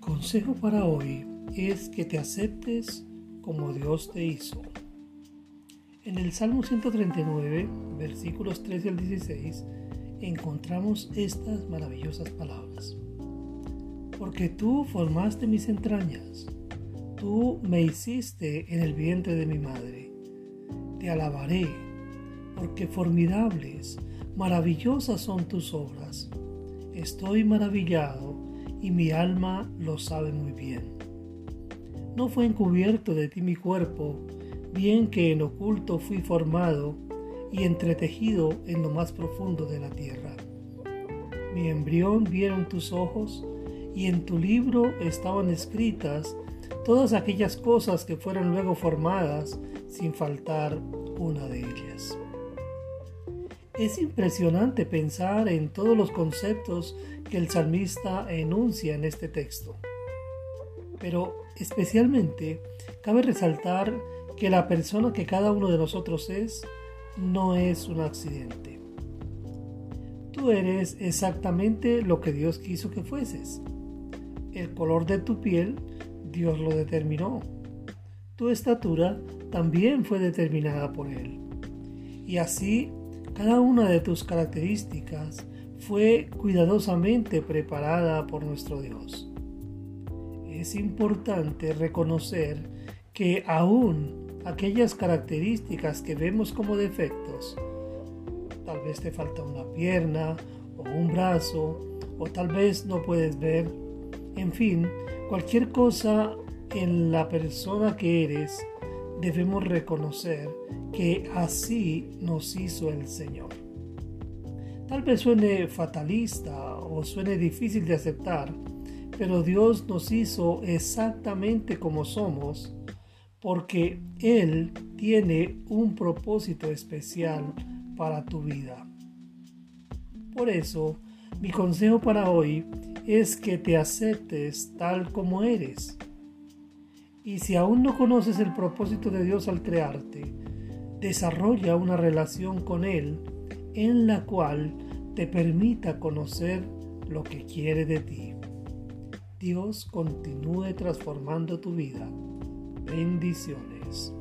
consejo para hoy es que te aceptes como Dios te hizo. En el Salmo 139, versículos 13 al 16, encontramos estas maravillosas palabras. Porque tú formaste mis entrañas, tú me hiciste en el vientre de mi madre. Te alabaré, porque formidables, maravillosas son tus obras. Estoy maravillado y mi alma lo sabe muy bien. No fue encubierto de ti mi cuerpo, bien que en oculto fui formado y entretejido en lo más profundo de la tierra. Mi embrión vieron tus ojos y en tu libro estaban escritas todas aquellas cosas que fueron luego formadas sin faltar una de ellas. Es impresionante pensar en todos los conceptos que el salmista enuncia en este texto. Pero especialmente cabe resaltar que la persona que cada uno de nosotros es no es un accidente. Tú eres exactamente lo que Dios quiso que fueses. El color de tu piel, Dios lo determinó. Tu estatura también fue determinada por Él. Y así, cada una de tus características fue cuidadosamente preparada por nuestro Dios. Es importante reconocer que aún aquellas características que vemos como defectos, tal vez te falta una pierna o un brazo, o tal vez no puedes ver, en fin, cualquier cosa en la persona que eres, debemos reconocer que así nos hizo el Señor. Tal vez suene fatalista o suene difícil de aceptar, pero Dios nos hizo exactamente como somos porque Él tiene un propósito especial para tu vida. Por eso, mi consejo para hoy es que te aceptes tal como eres. Y si aún no conoces el propósito de Dios al crearte, desarrolla una relación con Él en la cual te permita conocer lo que quiere de ti. Dios continúe transformando tu vida. Bendiciones.